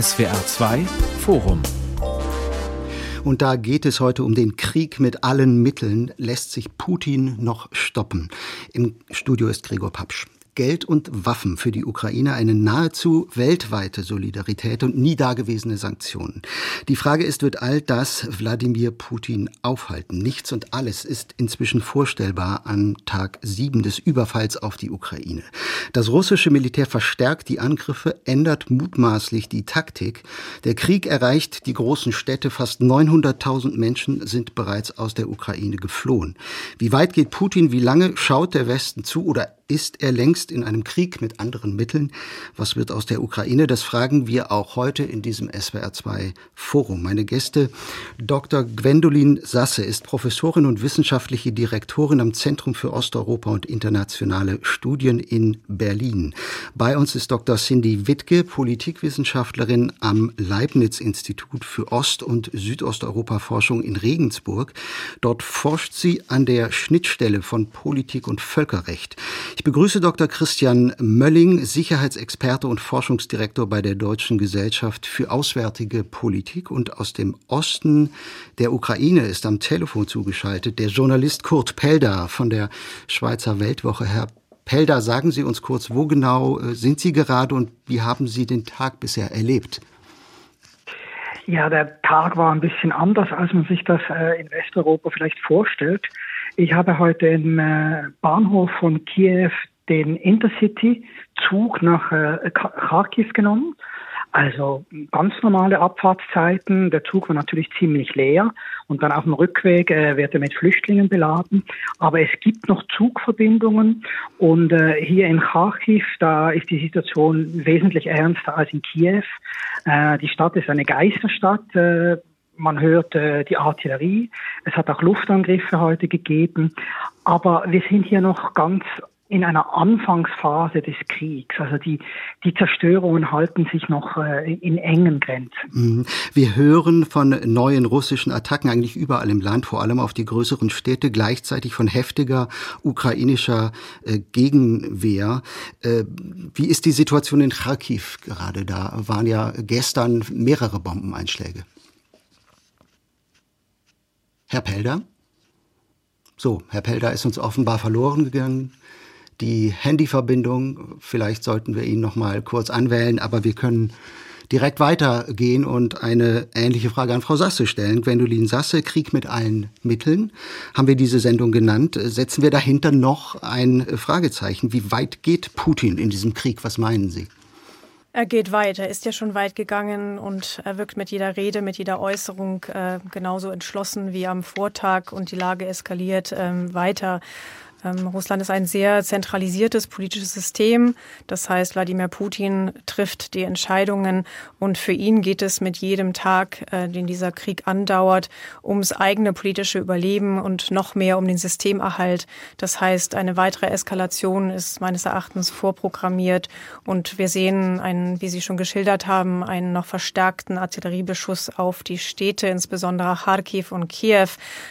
SWR 2 Forum und da geht es heute um den Krieg mit allen Mitteln. Lässt sich Putin noch stoppen? Im Studio ist Gregor Papsch. Geld und Waffen für die Ukraine eine nahezu weltweite Solidarität und nie dagewesene Sanktionen. Die Frage ist, wird all das Wladimir Putin aufhalten? Nichts und alles ist inzwischen vorstellbar an Tag sieben des Überfalls auf die Ukraine. Das russische Militär verstärkt die Angriffe, ändert mutmaßlich die Taktik. Der Krieg erreicht die großen Städte. Fast 900.000 Menschen sind bereits aus der Ukraine geflohen. Wie weit geht Putin? Wie lange schaut der Westen zu oder ist er längst in einem Krieg mit anderen Mitteln? Was wird aus der Ukraine? Das fragen wir auch heute in diesem SWR2 Forum. Meine Gäste Dr. Gwendolin Sasse ist Professorin und wissenschaftliche Direktorin am Zentrum für Osteuropa und internationale Studien in Berlin. Bei uns ist Dr. Cindy Wittke, Politikwissenschaftlerin am Leibniz Institut für Ost- und Südosteuropa-Forschung in Regensburg. Dort forscht sie an der Schnittstelle von Politik und Völkerrecht. Ich begrüße Dr. Christian Mölling, Sicherheitsexperte und Forschungsdirektor bei der Deutschen Gesellschaft für Auswärtige Politik. Und aus dem Osten der Ukraine ist am Telefon zugeschaltet der Journalist Kurt Pelder von der Schweizer Weltwoche. Herr Pelder, sagen Sie uns kurz, wo genau äh, sind Sie gerade und wie haben Sie den Tag bisher erlebt? Ja, der Tag war ein bisschen anders, als man sich das äh, in Westeuropa vielleicht vorstellt. Ich habe heute im äh, Bahnhof von Kiew den Intercity-Zug nach äh, Kharkiv genommen. Also ganz normale Abfahrtszeiten. Der Zug war natürlich ziemlich leer und dann auf dem Rückweg äh, wird er mit Flüchtlingen beladen. Aber es gibt noch Zugverbindungen und äh, hier in Kharkiv, da ist die Situation wesentlich ernster als in Kiew. Äh, die Stadt ist eine Geisterstadt. Man hört äh, die Artillerie. Es hat auch Luftangriffe heute gegeben. Aber wir sind hier noch ganz in einer Anfangsphase des Kriegs. Also die, die Zerstörungen halten sich noch äh, in engen Grenzen. Mhm. Wir hören von neuen russischen Attacken eigentlich überall im Land, vor allem auf die größeren Städte, gleichzeitig von heftiger ukrainischer äh, Gegenwehr. Äh, wie ist die Situation in Kharkiv gerade? Da waren ja gestern mehrere Bombeneinschläge. Herr Pelder? So, Herr Pelder ist uns offenbar verloren gegangen. Die Handyverbindung, vielleicht sollten wir ihn noch mal kurz anwählen, aber wir können direkt weitergehen und eine ähnliche Frage an Frau Sasse stellen. Gwendolin Sasse, Krieg mit allen Mitteln, haben wir diese Sendung genannt. Setzen wir dahinter noch ein Fragezeichen. Wie weit geht Putin in diesem Krieg? Was meinen Sie? Er geht weit, er ist ja schon weit gegangen und er wirkt mit jeder Rede, mit jeder Äußerung äh, genauso entschlossen wie am Vortag und die Lage eskaliert ähm, weiter. Ähm, Russland ist ein sehr zentralisiertes politisches System. Das heißt, Wladimir Putin trifft die Entscheidungen und für ihn geht es mit jedem Tag, äh, den dieser Krieg andauert, ums eigene politische Überleben und noch mehr um den Systemerhalt. Das heißt, eine weitere Eskalation ist meines Erachtens vorprogrammiert und wir sehen einen, wie Sie schon geschildert haben, einen noch verstärkten Artilleriebeschuss auf die Städte, insbesondere Kharkiv und Kiew.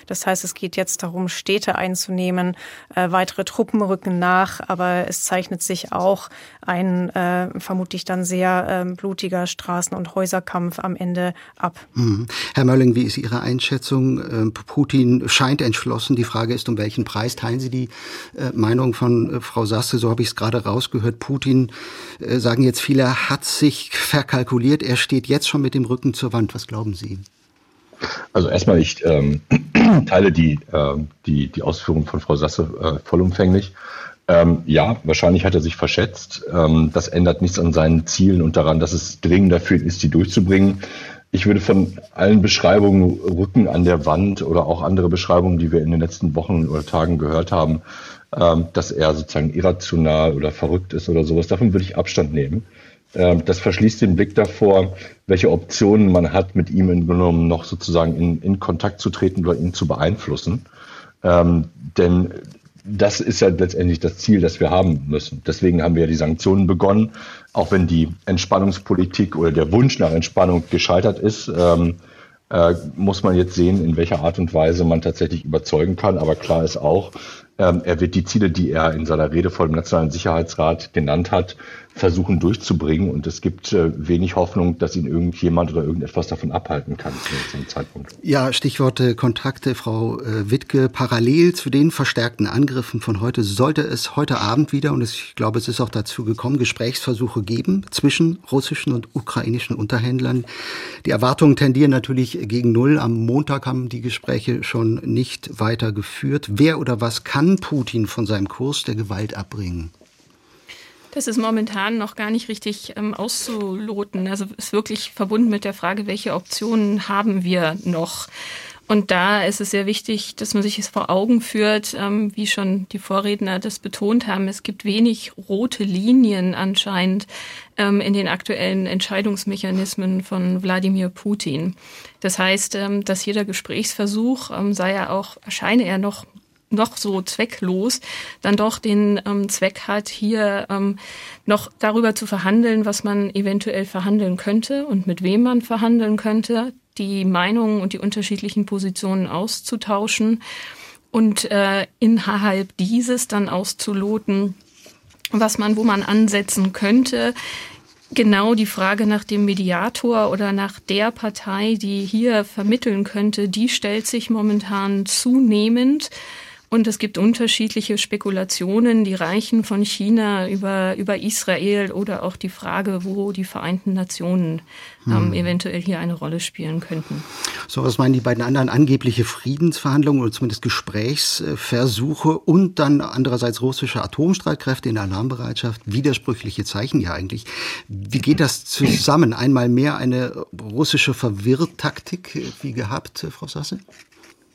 Das heißt, es geht jetzt darum, Städte einzunehmen, äh, äh, weitere Truppen rücken nach, aber es zeichnet sich auch ein äh, vermutlich dann sehr äh, blutiger Straßen- und Häuserkampf am Ende ab. Mhm. Herr Mölling, wie ist Ihre Einschätzung? Äh, Putin scheint entschlossen. Die Frage ist, um welchen Preis teilen Sie die äh, Meinung von äh, Frau Sasse? So habe ich es gerade rausgehört. Putin, sagen jetzt viele, hat sich verkalkuliert. Er steht jetzt schon mit dem Rücken zur Wand. Was glauben Sie? Also erstmal, ich ähm, teile die, äh, die, die Ausführungen von Frau Sasse äh, vollumfänglich. Ähm, ja, wahrscheinlich hat er sich verschätzt. Ähm, das ändert nichts an seinen Zielen und daran, dass es dringender für ihn ist, die durchzubringen. Ich würde von allen Beschreibungen Rücken an der Wand oder auch andere Beschreibungen, die wir in den letzten Wochen oder Tagen gehört haben, ähm, dass er sozusagen irrational oder verrückt ist oder sowas, davon würde ich Abstand nehmen. Ähm, das verschließt den Blick davor, welche Optionen man hat, mit ihm in genommen noch sozusagen in, in Kontakt zu treten oder ihn zu beeinflussen. Ähm, denn das ist ja letztendlich das Ziel, das wir haben müssen. Deswegen haben wir ja die Sanktionen begonnen, auch wenn die Entspannungspolitik oder der Wunsch nach Entspannung gescheitert ist. Ähm, äh, muss man jetzt sehen, in welcher Art und Weise man tatsächlich überzeugen kann. Aber klar ist auch, Ähm, er wird die Ziele, die er in seiner Rede vor dem Nationalen Sicherheitsrat genannt hat, versuchen durchzubringen. Und es gibt äh, wenig Hoffnung, dass ihn irgendjemand oder irgendetwas davon abhalten kann zu diesem Zeitpunkt. Ja, Stichwort Kontakte, Frau äh, Wittke. Parallel zu den verstärkten Angriffen von heute sollte es heute Abend wieder, und ich glaube, es ist auch dazu gekommen, Gesprächsversuche geben zwischen russischen und ukrainischen Unterhändlern. Die Erwartungen tendieren natürlich gegen Null. Am Montag haben die Gespräche schon nicht weitergeführt. Wer oder was kann Putin von seinem Kurs der Gewalt abbringen? Das ist momentan noch gar nicht richtig ähm, auszuloten. Also ist wirklich verbunden mit der Frage, welche Optionen haben wir noch? Und da ist es sehr wichtig, dass man sich es vor Augen führt, ähm, wie schon die Vorredner das betont haben. Es gibt wenig rote Linien anscheinend ähm, in den aktuellen Entscheidungsmechanismen von Wladimir Putin. Das heißt, ähm, dass jeder Gesprächsversuch, ähm, sei er auch, erscheine er noch noch so zwecklos, dann doch den ähm, Zweck hat, hier ähm, noch darüber zu verhandeln, was man eventuell verhandeln könnte und mit wem man verhandeln könnte, die Meinungen und die unterschiedlichen Positionen auszutauschen und äh, innerhalb dieses dann auszuloten, was man, wo man ansetzen könnte, genau die Frage nach dem Mediator oder nach der Partei, die hier vermitteln könnte, die stellt sich momentan zunehmend. Und es gibt unterschiedliche Spekulationen, die reichen von China über, über Israel oder auch die Frage, wo die Vereinten Nationen ähm, hm. eventuell hier eine Rolle spielen könnten. So, was meinen die beiden anderen angebliche Friedensverhandlungen oder zumindest Gesprächsversuche und dann andererseits russische Atomstreitkräfte in Alarmbereitschaft? Widersprüchliche Zeichen ja eigentlich. Wie geht das zusammen? Einmal mehr eine russische Verwirrtaktik wie gehabt, Frau Sasse?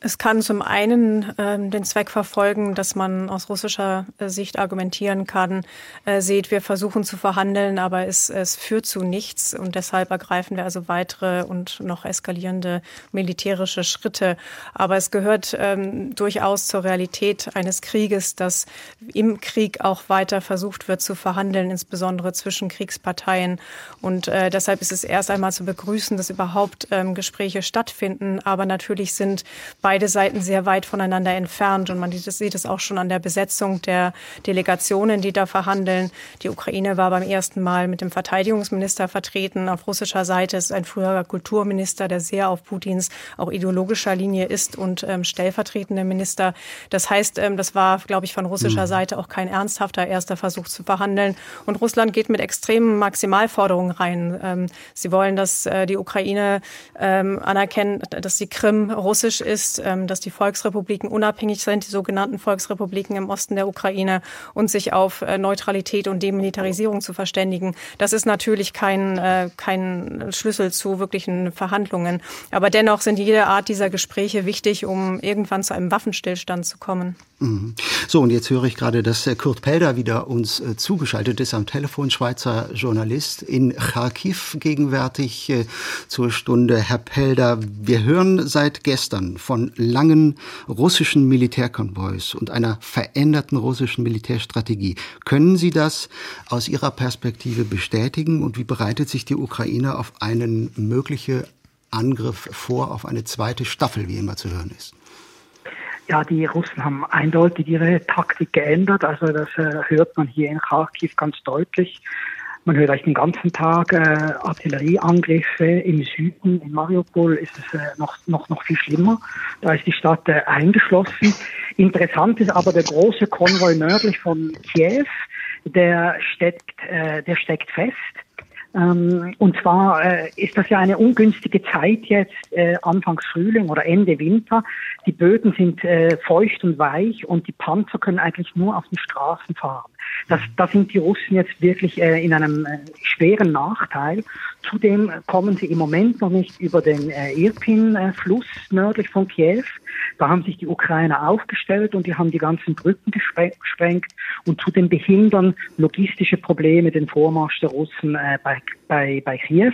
Es kann zum einen ähm, den Zweck verfolgen, dass man aus russischer äh, Sicht argumentieren kann, äh, seht, wir versuchen zu verhandeln, aber es, es führt zu nichts und deshalb ergreifen wir also weitere und noch eskalierende militärische Schritte. Aber es gehört ähm, durchaus zur Realität eines Krieges, dass im Krieg auch weiter versucht wird zu verhandeln, insbesondere zwischen Kriegsparteien. Und äh, deshalb ist es erst einmal zu begrüßen, dass überhaupt ähm, Gespräche stattfinden. Aber natürlich sind beide Seiten sehr weit voneinander entfernt. Und man sieht es auch schon an der Besetzung der Delegationen, die da verhandeln. Die Ukraine war beim ersten Mal mit dem Verteidigungsminister vertreten. Auf russischer Seite ist ein früherer Kulturminister, der sehr auf Putins auch ideologischer Linie ist und ähm, stellvertretender Minister. Das heißt, ähm, das war, glaube ich, von russischer mhm. Seite auch kein ernsthafter erster Versuch zu verhandeln. Und Russland geht mit extremen Maximalforderungen rein. Ähm, sie wollen, dass äh, die Ukraine ähm, anerkennen, dass die Krim russisch ist ähm, dass die Volksrepubliken unabhängig sind, die sogenannten Volksrepubliken im Osten der Ukraine und sich auf äh, Neutralität und Demilitarisierung zu verständigen. Das ist natürlich kein, äh, kein Schlüssel zu wirklichen Verhandlungen. Aber dennoch sind jede Art dieser Gespräche wichtig, um irgendwann zu einem Waffenstillstand zu kommen. Mhm. So, und jetzt höre ich gerade, dass Kurt Pelder wieder uns äh, zugeschaltet ist am Telefon, Schweizer Journalist in Kharkiv gegenwärtig äh, zur Stunde. Herr Pelder, wir hören seit gestern von langen russischen Militärkonvois und einer veränderten russischen Militärstrategie. Können Sie das aus Ihrer Perspektive bestätigen und wie bereitet sich die Ukraine auf einen möglichen Angriff vor, auf eine zweite Staffel, wie immer zu hören ist? Ja, die Russen haben eindeutig ihre Taktik geändert. Also das äh, hört man hier in Kharkiv ganz deutlich. Man hört eigentlich den ganzen Tag äh, Artillerieangriffe im Süden. In Mariupol ist es äh, noch, noch, noch viel schlimmer. Da ist die Stadt äh, eingeschlossen. Interessant ist aber der große Konvoi nördlich von Kiew. Der steckt, äh, der steckt fest. Ähm, und zwar äh, ist das ja eine ungünstige Zeit jetzt, äh, Anfangs Frühling oder Ende Winter. Die Böden sind äh, feucht und weich und die Panzer können eigentlich nur auf den Straßen fahren. Das, da sind die Russen jetzt wirklich äh, in einem äh, schweren Nachteil. Zudem kommen sie im Moment noch nicht über den äh, Irpin-Fluss nördlich von Kiew. Da haben sich die Ukrainer aufgestellt und die haben die ganzen Brücken gesprengt und zudem behindern logistische Probleme den Vormarsch der Russen äh, bei, bei, bei Kiew.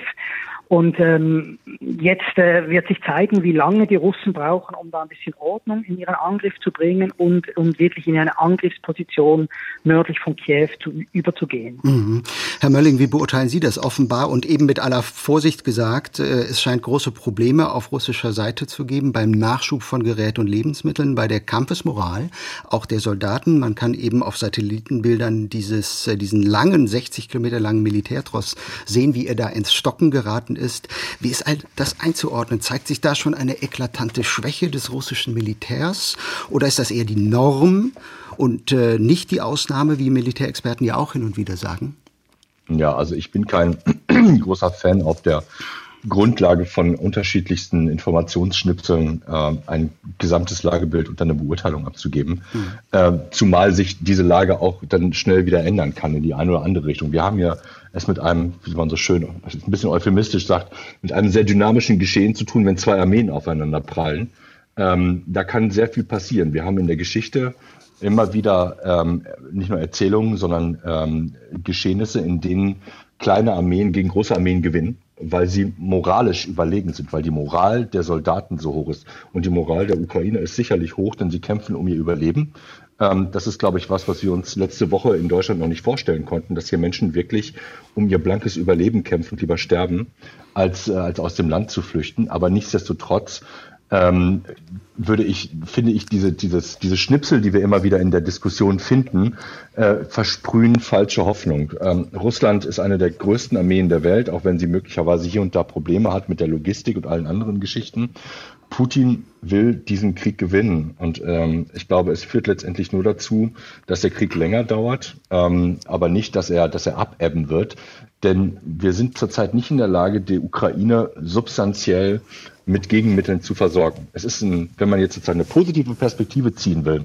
Und ähm, jetzt äh, wird sich zeigen, wie lange die Russen brauchen, um da ein bisschen Ordnung in ihren Angriff zu bringen und um wirklich in eine Angriffsposition nördlich von Kiew zu, überzugehen. Mhm. Herr Mölling, wie beurteilen Sie das offenbar und eben mit aller Vorsicht gesagt, äh, es scheint große Probleme auf russischer Seite zu geben beim Nachschub von Gerät und Lebensmitteln, bei der Kampfesmoral auch der Soldaten. Man kann eben auf Satellitenbildern dieses, äh, diesen langen, 60 Kilometer langen Militärtross sehen, wie er da ins Stocken geraten ist. Wie ist das einzuordnen? Zeigt sich da schon eine eklatante Schwäche des russischen Militärs oder ist das eher die Norm und äh, nicht die Ausnahme, wie Militärexperten ja auch hin und wieder sagen? Ja, also ich bin kein großer Fan auf der Grundlage von unterschiedlichsten Informationsschnipseln äh, ein gesamtes Lagebild und dann eine Beurteilung abzugeben. Mhm. Äh, zumal sich diese Lage auch dann schnell wieder ändern kann in die eine oder andere Richtung. Wir haben ja es mit einem, wie man so schön, ein bisschen euphemistisch sagt, mit einem sehr dynamischen Geschehen zu tun, wenn zwei Armeen aufeinander prallen. Ähm, da kann sehr viel passieren. Wir haben in der Geschichte immer wieder ähm, nicht nur Erzählungen, sondern ähm, Geschehnisse, in denen kleine Armeen gegen große Armeen gewinnen, weil sie moralisch überlegen sind, weil die Moral der Soldaten so hoch ist. Und die Moral der Ukrainer ist sicherlich hoch, denn sie kämpfen um ihr Überleben. Ähm, das ist, glaube ich, was, was wir uns letzte Woche in Deutschland noch nicht vorstellen konnten, dass hier Menschen wirklich um ihr blankes Überleben kämpfen, lieber sterben, als, äh, als aus dem Land zu flüchten. Aber nichtsdestotrotz ähm, würde ich, finde ich, diese, dieses, diese Schnipsel, die wir immer wieder in der Diskussion finden, äh, versprühen falsche Hoffnung. Ähm, Russland ist eine der größten Armeen der Welt, auch wenn sie möglicherweise hier und da Probleme hat mit der Logistik und allen anderen Geschichten. Putin will diesen Krieg gewinnen. Und ähm, ich glaube, es führt letztendlich nur dazu, dass der Krieg länger dauert, ähm, aber nicht, dass er, dass er abebben wird. Denn wir sind zurzeit nicht in der Lage, die Ukraine substanziell mit Gegenmitteln zu versorgen. Es ist ein, wenn man jetzt sozusagen eine positive Perspektive ziehen will,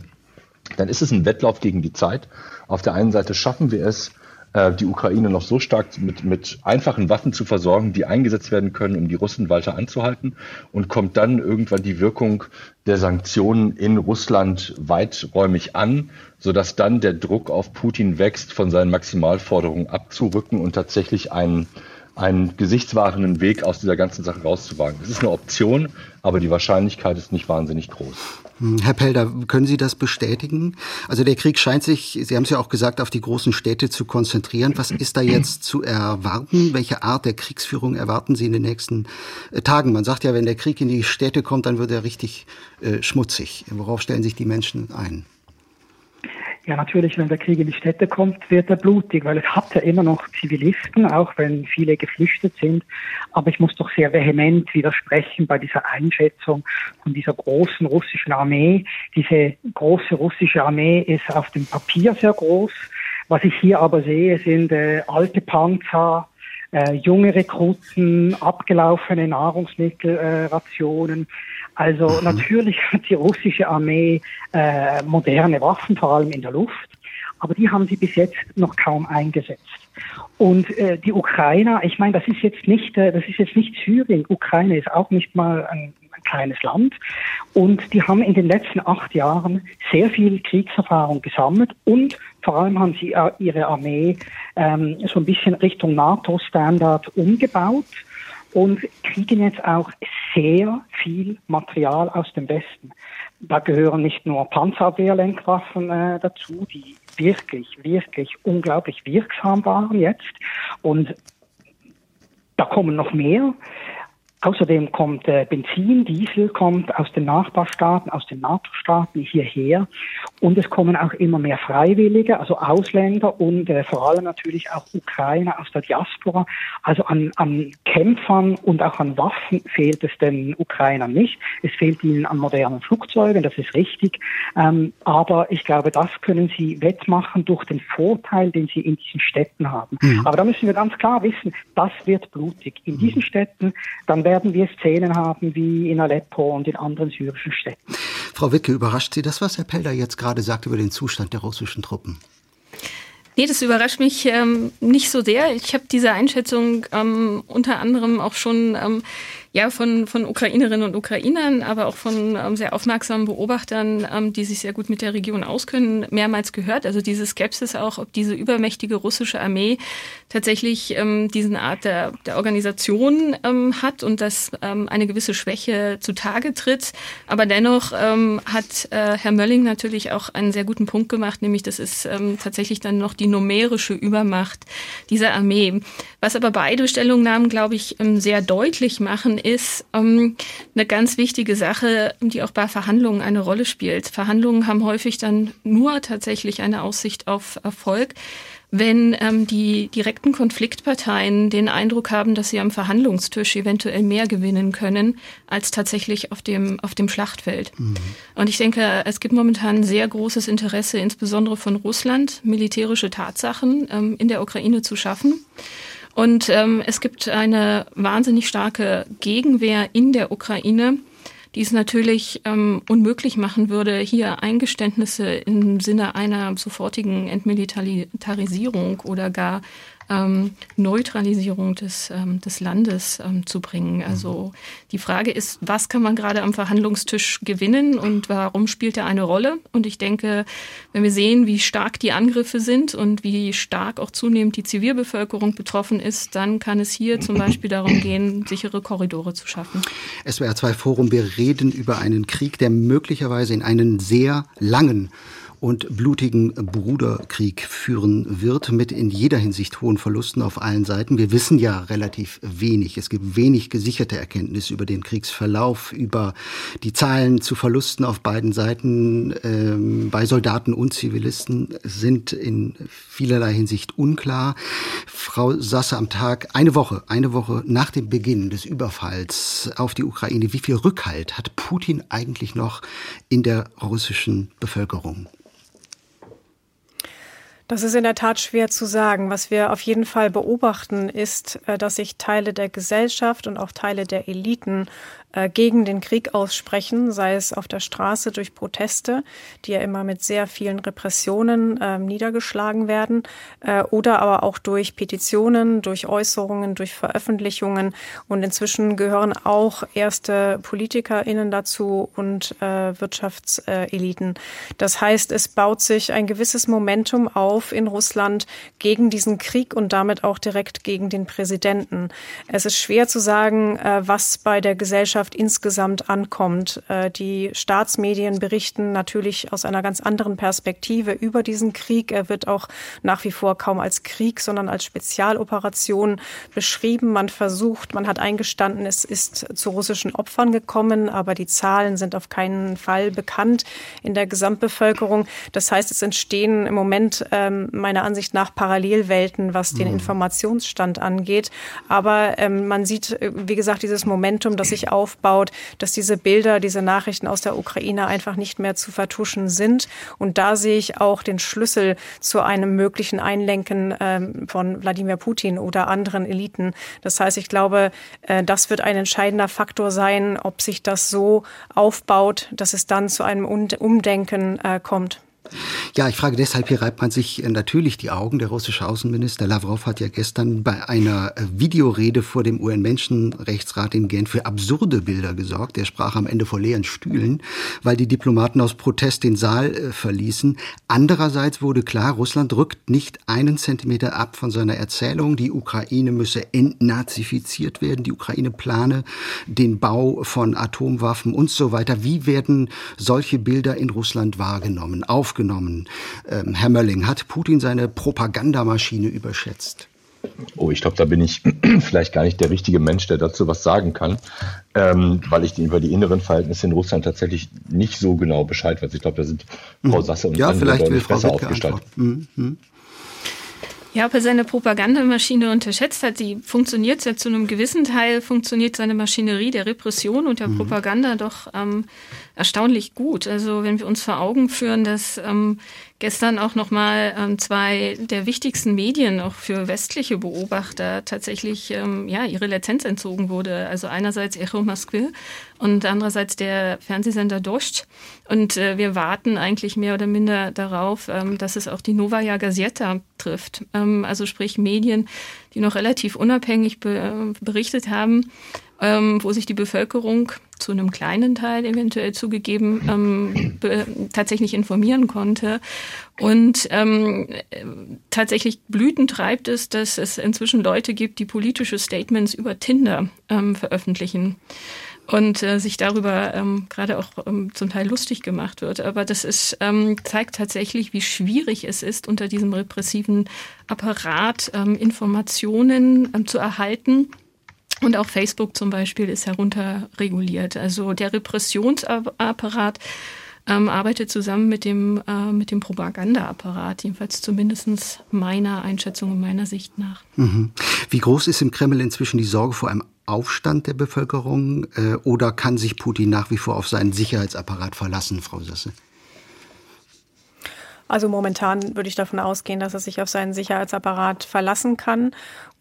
dann ist es ein Wettlauf gegen die Zeit. Auf der einen Seite schaffen wir es, äh, die Ukraine noch so stark mit, mit einfachen Waffen zu versorgen, die eingesetzt werden können, um die Russen weiter anzuhalten. Und kommt dann irgendwann die Wirkung der Sanktionen in Russland weiträumig an, sodass dann der Druck auf Putin wächst, von seinen Maximalforderungen abzurücken und tatsächlich einen einen gesichtswahrenden Weg aus dieser ganzen Sache rauszuwagen. Das ist eine Option, aber die Wahrscheinlichkeit ist nicht wahnsinnig groß. Hm, Herr Pelder, können Sie das bestätigen? Also der Krieg scheint sich, Sie haben es ja auch gesagt, auf die großen Städte zu konzentrieren. Was ist da jetzt zu erwarten? Welche Art der Kriegsführung erwarten Sie in den nächsten äh, Tagen? Man sagt ja, wenn der Krieg in die Städte kommt, dann wird er richtig äh, schmutzig. Worauf stellen sich die Menschen ein? Ja, natürlich, wenn der Krieg in die Städte kommt, wird er blutig, weil es hat ja immer noch Zivilisten, auch wenn viele geflüchtet sind. Aber ich muss doch sehr vehement widersprechen bei dieser Einschätzung von dieser großen russischen Armee. Diese große russische Armee ist auf dem Papier sehr groß. Was ich hier aber sehe, sind äh, alte Panzer, äh, junge Rekruten, abgelaufene Nahrungsmittelrationen. Äh, also mhm. natürlich hat die russische Armee äh, moderne Waffen, vor allem in der Luft, aber die haben sie bis jetzt noch kaum eingesetzt. Und äh, die Ukrainer, ich meine, das ist jetzt nicht, äh, das ist jetzt nicht Syrien. Ukraine ist auch nicht mal ein, ein kleines Land. Und die haben in den letzten acht Jahren sehr viel Kriegserfahrung gesammelt und vor allem haben sie äh, ihre Armee ähm, so ein bisschen Richtung NATO-Standard umgebaut und kriegen jetzt auch sehr viel Material aus dem Westen. Da gehören nicht nur Panzerabwehrlenkwaffen äh, dazu, die wirklich, wirklich unglaublich wirksam waren jetzt. Und da kommen noch mehr. Außerdem kommt äh, Benzin, Diesel kommt aus den Nachbarstaaten, aus den NATO-Staaten hierher. Und es kommen auch immer mehr Freiwillige, also Ausländer und äh, vor allem natürlich auch Ukrainer aus der Diaspora. Also an, an Kämpfern und auch an Waffen fehlt es den Ukrainern nicht. Es fehlt ihnen an modernen Flugzeugen, das ist richtig. Ähm, aber ich glaube, das können sie wettmachen durch den Vorteil, den sie in diesen Städten haben. Mhm. Aber da müssen wir ganz klar wissen, das wird blutig. In diesen Städten, dann werden wir Szenen haben wie in Aleppo und in anderen syrischen Städten. Frau Wicke, überrascht Sie das, was Herr Pelder jetzt gerade sagt über den Zustand der russischen Truppen? Nee, das überrascht mich ähm, nicht so sehr. Ich habe diese Einschätzung ähm, unter anderem auch schon ähm, Ja, von, von Ukrainerinnen und Ukrainern, aber auch von ähm, sehr aufmerksamen Beobachtern, ähm, die sich sehr gut mit der Region auskennen, mehrmals gehört. Also diese Skepsis auch, ob diese übermächtige russische Armee tatsächlich ähm, diesen Art der, der Organisation ähm, hat und dass ähm, eine gewisse Schwäche zutage tritt. Aber dennoch ähm, hat äh, Herr Mölling natürlich auch einen sehr guten Punkt gemacht, nämlich das ist ähm, tatsächlich dann noch die numerische Übermacht dieser Armee. Was aber beide Stellungnahmen, glaube ich, ähm, sehr deutlich machen, ist ähm, eine ganz wichtige Sache, die auch bei Verhandlungen eine Rolle spielt. Verhandlungen haben häufig dann nur tatsächlich eine Aussicht auf Erfolg, wenn ähm, die direkten Konfliktparteien den Eindruck haben, dass sie am Verhandlungstisch eventuell mehr gewinnen können als tatsächlich auf dem auf dem Schlachtfeld. Mhm. Und ich denke, es gibt momentan sehr großes Interesse, insbesondere von Russland, militärische Tatsachen ähm, in der Ukraine zu schaffen. Und ähm, es gibt eine wahnsinnig starke Gegenwehr in der Ukraine, die es natürlich ähm, unmöglich machen würde, hier Eingeständnisse im Sinne einer sofortigen Entmilitarisierung oder gar ähm, Neutralisierung des, ähm, des Landes ähm, zu bringen. Also die Frage ist, was kann man gerade am Verhandlungstisch gewinnen und warum spielt er eine Rolle? Und ich denke, wenn wir sehen, wie stark die Angriffe sind und wie stark auch zunehmend die Zivilbevölkerung betroffen ist, dann kann es hier zum Beispiel darum gehen, sichere Korridore zu schaffen. SWR 2 Forum, wir reden über einen Krieg, der möglicherweise in einen sehr langen und blutigen Bruderkrieg führen wird, mit in jeder Hinsicht hohen Verlusten auf allen Seiten. Wir wissen ja relativ wenig. Es gibt wenig gesicherte Erkenntnisse über den Kriegsverlauf, über die Zahlen zu Verlusten auf beiden Seiten ähm, bei Soldaten und Zivilisten sind in vielerlei Hinsicht unklar. Frau Sasse am Tag, eine Woche, eine Woche nach dem Beginn des Überfalls auf die Ukraine, wie viel Rückhalt hat Putin eigentlich noch in der russischen Bevölkerung? Das ist in der Tat schwer zu sagen. Was wir auf jeden Fall beobachten, ist, äh, dass sich Teile der Gesellschaft und auch Teile der Eliten äh, gegen den Krieg aussprechen, sei es auf der Straße durch Proteste, die ja immer mit sehr vielen Repressionen äh, niedergeschlagen werden, äh, oder aber auch durch Petitionen, durch Äußerungen, durch Veröffentlichungen. Und inzwischen gehören auch erste PolitikerInnen dazu und äh, Wirtschaftseliten. Das heißt, es baut sich ein gewisses Momentum auf in Russland gegen diesen Krieg und damit auch direkt gegen den Präsidenten. Es ist schwer zu sagen, äh, was bei der Gesellschaft Gesellschaft insgesamt ankommt. Äh, die Staatsmedien berichten natürlich aus einer ganz anderen Perspektive über diesen Krieg. Er wird auch nach wie vor kaum als Krieg, sondern als Spezialoperation beschrieben. Man versucht, man hat eingestanden, es ist zu russischen Opfern gekommen, aber die Zahlen sind auf keinen Fall bekannt in der Gesamtbevölkerung. Das heißt, es entstehen im Moment ähm, meiner Ansicht nach Parallelwelten, was den mhm. Informationsstand angeht. Aber ähm, man sieht, äh, wie gesagt, dieses Momentum, das sich auf aufbaut, dass diese Bilder, diese Nachrichten aus der Ukraine einfach nicht mehr zu vertuschen sind. Und da sehe ich auch den Schlüssel zu einem möglichen Einlenken ähm, von Wladimir Putin oder anderen Eliten. Das heißt, ich glaube, äh, das wird ein entscheidender Faktor sein, ob sich das so aufbaut, dass es dann zu einem Umdenken äh, kommt. Ja, ich frage deshalb, hier reibt man sich äh, natürlich die Augen. Der russische Außenminister Lavrov hat ja gestern bei einer äh, Videorede vor dem UN-Menschenrechtsrat in Genf für absurde Bilder gesorgt. Er sprach am Ende vor leeren Stühlen, weil die Diplomaten aus Protest den Saal äh, verließen. Andererseits wurde klar, Russland rückt nicht einen Zentimeter ab von seiner Erzählung. Die Ukraine müsse entnazifiziert werden. Die Ukraine plane den Bau von Atomwaffen und so weiter. Wie werden solche Bilder in Russland wahrgenommen? Aufgenommen aufgenommen. Ähm, Herr Mölling, hat Putin seine Propagandamaschine überschätzt? Oh, ich glaube, da bin ich vielleicht gar nicht der richtige Mensch, der dazu was sagen kann, ähm, weil ich über die inneren Verhältnisse in Russland tatsächlich nicht so genau Bescheid weiß. Ich glaube, da sind Frau mhm. Sasse und ja, andere vielleicht will Frau besser aufgestellt. Mhm. mhm. Ja, ob er seine Propagandamaschine unterschätzt hat, die funktioniert ja zu einem gewissen Teil, funktioniert seine Maschinerie der Repression und der mhm. Propaganda doch ähm, erstaunlich gut. Also wenn wir uns vor Augen führen, dass ähm, gestern auch nochmal ähm, zwei der wichtigsten Medien auch für westliche Beobachter tatsächlich ähm, ja ihre Lizenz entzogen wurde. Also einerseits Echo Moskwy und andererseits der Fernsehsender Dost. Und äh, wir warten eigentlich mehr oder minder darauf, ähm, dass es auch die Novaya Gazeta trifft. Ähm, also sprich Medien, die noch relativ unabhängig be berichtet haben ähm, wo sich die Bevölkerung zu einem kleinen Teil eventuell zugegeben ähm, tatsächlich informieren konnte. Und ähm, tatsächlich Blüten treibt es, dass es inzwischen Leute gibt, die politische Statements über Tinder ähm, veröffentlichen und äh, sich darüber ähm, gerade auch ähm, zum Teil lustig gemacht wird. Aber das ist, ähm, zeigt tatsächlich, wie schwierig es ist, unter diesem repressiven Apparat ähm, Informationen ähm, zu erhalten. Und auch Facebook zum Beispiel ist herunterreguliert. Also der Repressionsapparat ähm, arbeitet zusammen mit dem, äh, mit dem Propagandaapparat, jedenfalls zumindest meiner Einschätzung und meiner Sicht nach. Mhm. Wie groß ist im Kreml inzwischen die Sorge vor einem Aufstand der Bevölkerung äh, oder kann sich Putin nach wie vor auf seinen Sicherheitsapparat verlassen, Frau Sasse? Also momentan würde ich davon ausgehen, dass er sich auf seinen Sicherheitsapparat verlassen kann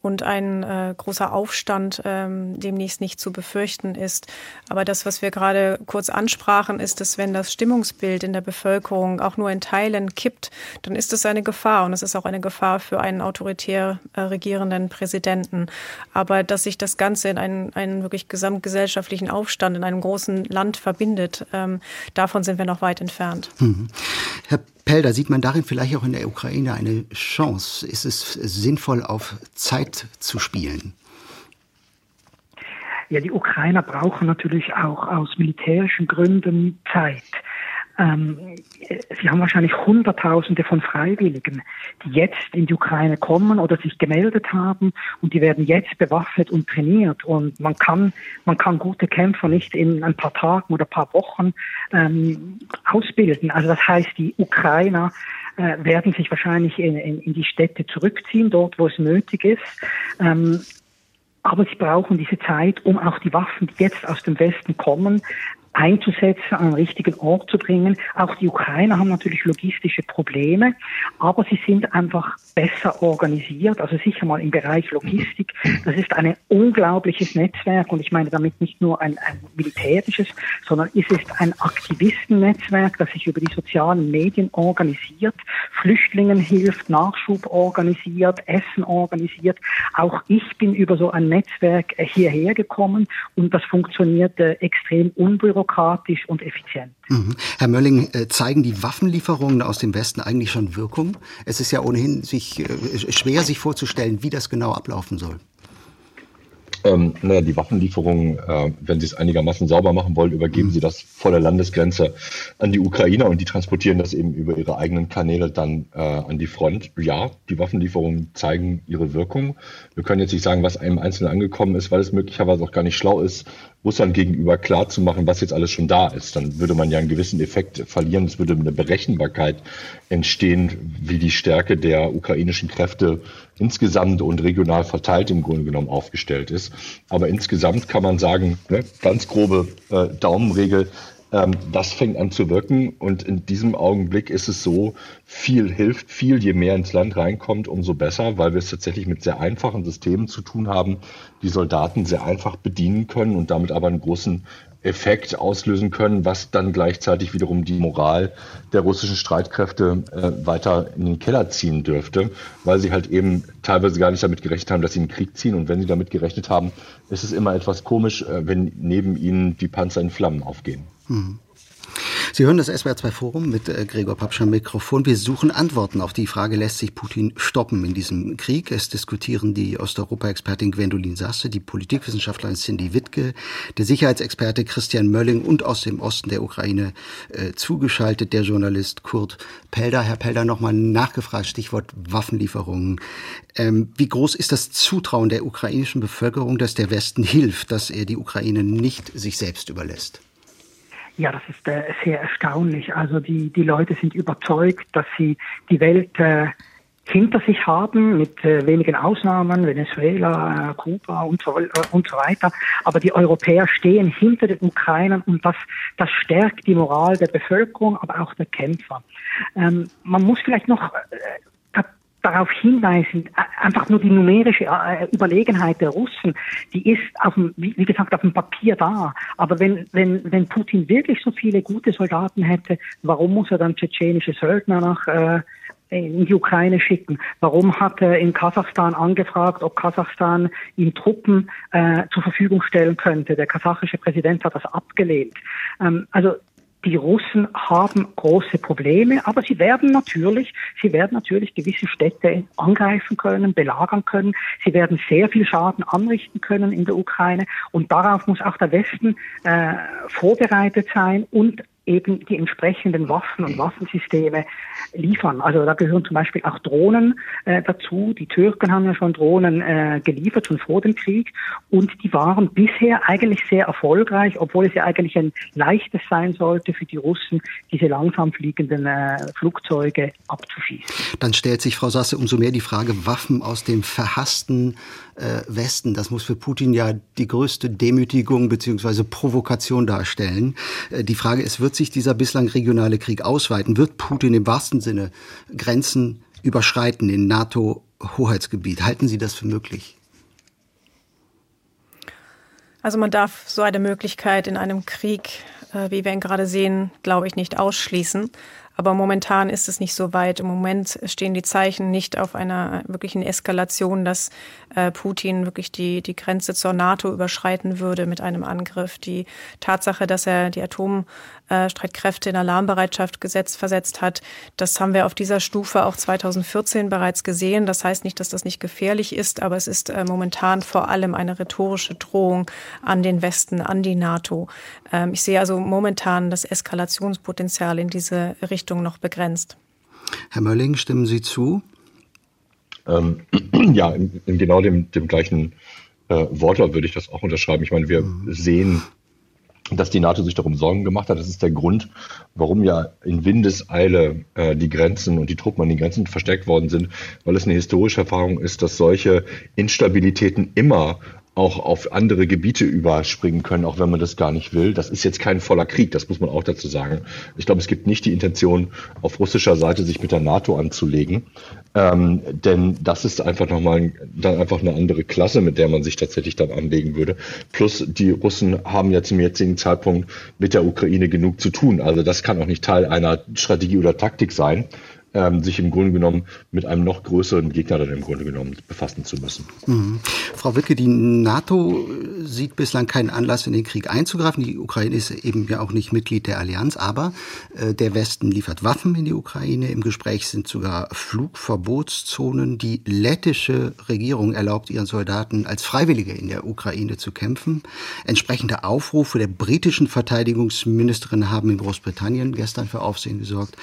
und ein äh, großer Aufstand ähm, demnächst nicht zu befürchten ist. Aber das, was wir gerade kurz ansprachen, ist, dass wenn das Stimmungsbild in der Bevölkerung auch nur in Teilen kippt, dann ist es eine Gefahr und es ist auch eine Gefahr für einen autoritär äh, regierenden Präsidenten. Aber dass sich das Ganze in einen, einen wirklich gesamtgesellschaftlichen Aufstand in einem großen Land verbindet, ähm, davon sind wir noch weit entfernt. Mhm. Herr Pelder, sieht man darin vielleicht auch in der Ukraine eine Chance? Ist es sinnvoll, auf Zeit zu spielen? Ja, die Ukrainer brauchen natürlich auch aus militärischen Gründen Zeit. Ähm, Sie haben wahrscheinlich Hunderttausende von Freiwilligen, die jetzt in die Ukraine kommen oder sich gemeldet haben und die werden jetzt bewaffnet und trainiert. Und man kann, man kann gute Kämpfer nicht in ein paar Tagen oder paar Wochen ähm, ausbilden. Also das heißt, die Ukrainer äh, werden sich wahrscheinlich in, in, in, die Städte zurückziehen, dort wo es nötig ist. Ähm, aber sie brauchen diese Zeit, um auch die Waffen, die jetzt aus dem Westen kommen, einzusetzen, an den richtigen Ort zu bringen. Auch die Ukrainer haben natürlich logistische Probleme, aber sie sind einfach besser organisiert, also sicher mal im Bereich Logistik. Das ist ein unglaubliches Netzwerk und ich meine damit nicht nur ein, ein militärisches, sondern es ist ein Aktivistennetzwerk, das sich über die sozialen Medien organisiert, Flüchtlingen hilft, Nachschub organisiert, Essen organisiert. Auch ich bin über so ein Netzwerk hierher gekommen und das funktioniert extrem unbürokratisch bürokratisch und effizient. Mhm. Herr Mölling, äh, zeigen die Waffenlieferungen aus dem Westen eigentlich schon Wirkung? Es ist ja ohnehin sich, äh, schwer, sich vorzustellen, wie das genau ablaufen soll. Ähm, naja, die Waffenlieferungen, äh, wenn Sie es einigermaßen sauber machen wollen, übergeben mhm. Sie das vor der Landesgrenze an die Ukrainer und die transportieren das eben über ihre eigenen Kanäle dann äh, an die Front. Ja, die Waffenlieferungen zeigen ihre Wirkung. Wir können jetzt nicht sagen, was einem Einzelnen angekommen ist, weil es möglicherweise auch gar nicht schlau ist, Russland gegenüber klar zu machen, was jetzt alles schon da ist. Dann würde man ja einen gewissen Effekt verlieren. Es würde eine Berechenbarkeit entstehen, wie die Stärke der ukrainischen Kräfte insgesamt und regional verteilt im Grunde genommen aufgestellt ist. Aber insgesamt kann man sagen, ne, ganz grobe äh, Daumenregel, ähm, das fängt an zu wirken und in diesem Augenblick ist es so, viel hilft viel, je mehr ins Land reinkommt, umso besser, weil wir es tatsächlich mit sehr einfachen Systemen zu tun haben, die Soldaten sehr einfach bedienen können und damit aber einen großen Effekt auslösen können, was dann gleichzeitig wiederum die Moral der russischen Streitkräfte äh, weiter in den Keller ziehen dürfte, weil sie halt eben teilweise gar nicht damit gerechnet haben, dass sie in den Krieg ziehen. Und wenn sie damit gerechnet haben, ist es immer etwas komisch, äh, wenn neben ihnen die Panzer in Flammen aufgehen. Mhm. Sie hören das SWR2 Forum mit äh, Gregor Papsch am Mikrofon. Wir suchen Antworten auf die Frage, lässt sich Putin stoppen in diesem Krieg? Es diskutieren die Osteuropa-Expertin Gwendolin Sasse, die Politikwissenschaftlerin Cindy Wittke, der Sicherheitsexperte Christian Mölling und aus dem Osten der Ukraine äh, zugeschaltet der Journalist Kurt Pelder. Herr Pelder, nochmal nachgefragt, Stichwort Waffenlieferungen. Ähm, wie groß ist das Zutrauen der ukrainischen Bevölkerung, dass der Westen hilft, dass er die Ukraine nicht sich selbst überlässt? Ja, das ist äh, sehr erstaunlich. Also die, die Leute sind überzeugt, dass sie die Welt äh, hinter sich haben, mit äh, wenigen Ausnahmen, Venezuela, äh, Kuba und so, äh, und so weiter. Aber die Europäer stehen hinter den Ukrainern und das, das stärkt die Moral der Bevölkerung, aber auch der Kämpfer. Ähm, man muss vielleicht noch äh, darauf hinweisen, einfach nur die numerische äh, Überlegenheit der Russen, die ist auf dem, wie gesagt, auf dem Papier da. Aber wenn, wenn, wenn Putin wirklich so viele gute Soldaten hätte, warum muss er dann tschetschenische Söldner nach, äh, in die Ukraine schicken? Warum hat er in Kasachstan angefragt, ob Kasachstan ihm Truppen äh, zur Verfügung stellen könnte? Der kasachische Präsident hat das abgelehnt. Ähm, also die Russen haben große Probleme, aber sie werden natürlich, sie werden natürlich gewisse Städte angreifen können, belagern können. Sie werden sehr viel Schaden anrichten können in der Ukraine und darauf muss auch der Westen äh, vorbereitet sein und eben die entsprechenden Waffen und Waffensysteme liefern. Also da gehören zum Beispiel auch Drohnen äh, dazu. Die Türken haben ja schon Drohnen äh, geliefert, schon vor dem Krieg. Und die waren bisher eigentlich sehr erfolgreich, obwohl es ja eigentlich ein leichtes sein sollte für die Russen, diese langsam fliegenden äh, Flugzeuge abzuschießen. Dann stellt sich, Frau Sasse, umso mehr die Frage, Waffen aus dem verhassten äh, Westen. Das muss für Putin ja die größte Demütigung beziehungsweise Provokation darstellen. Äh, die Frage ist, wird sich dieser bislang regionale Krieg ausweiten? Wird Putin im wahrsten Sinne Grenzen überschreiten in NATO-Hoheitsgebiet? Halten Sie das für möglich? Also man darf so eine Möglichkeit in einem Krieg, äh, wie wir ihn gerade sehen, glaube ich, nicht ausschließen. Aber momentan ist es nicht so weit. Im Moment stehen die Zeichen nicht auf einer wirklichen Eskalation, dass äh, Putin wirklich die, die Grenze zur NATO überschreiten würde mit einem Angriff. Die Tatsache, dass er die Atomstreitkräfte in Alarmbereitschaft gesetzt, versetzt hat, das haben wir auf dieser Stufe auch 2014 bereits gesehen. Das heißt nicht, dass das nicht gefährlich ist, aber es ist äh, momentan vor allem eine rhetorische Drohung an den Westen, an die NATO. Ähm, ich sehe also momentan das Eskalationspotenzial in diese Richtung Richtung noch begrenzt. Herr Mölling, stimmen Sie zu? Ähm, ja, in, in, genau dem, dem gleichen äh, Wortlaut würde ich das auch unterschreiben. Ich meine, wir mhm. sehen, dass die NATO sich darum Sorgen gemacht hat. Das ist der Grund, warum ja in Windeseile äh, die Grenzen und die Truppen an den Grenzen verstärkt worden sind, weil es eine historische Erfahrung ist, dass solche Instabilitäten immer auch auf andere Gebiete überspringen können, auch wenn man das gar nicht will. Das ist jetzt kein voller Krieg, das muss man auch dazu sagen. Ich glaube, es gibt nicht die Intention, auf russischer Seite sich mit der NATO anzulegen, ähm, denn das ist einfach nochmal dann einfach eine andere Klasse, mit der man sich tatsächlich dann anlegen würde. Plus die Russen haben ja zum jetzigen Zeitpunkt mit der Ukraine genug zu tun. Also das kann auch nicht Teil einer Strategie oder Taktik sein, ähm, sich im Grunde genommen mit einem noch größeren Gegner dann im Grunde genommen befassen zu müssen. Mhm. Frau Wittke, die NATO sieht bislang keinen Anlass, in den Krieg einzugreifen. Die Ukraine ist eben ja auch nicht Mitglied der Allianz, aber äh, der Westen liefert Waffen in die Ukraine. Im Gespräch sind sogar Flugverbotszonen. Die lettische Regierung erlaubt ihren Soldaten als Freiwillige in der Ukraine zu kämpfen. Entsprechende Aufrufe der britischen Verteidigungsministerin haben in Großbritannien gestern für Aufsehen gesorgt.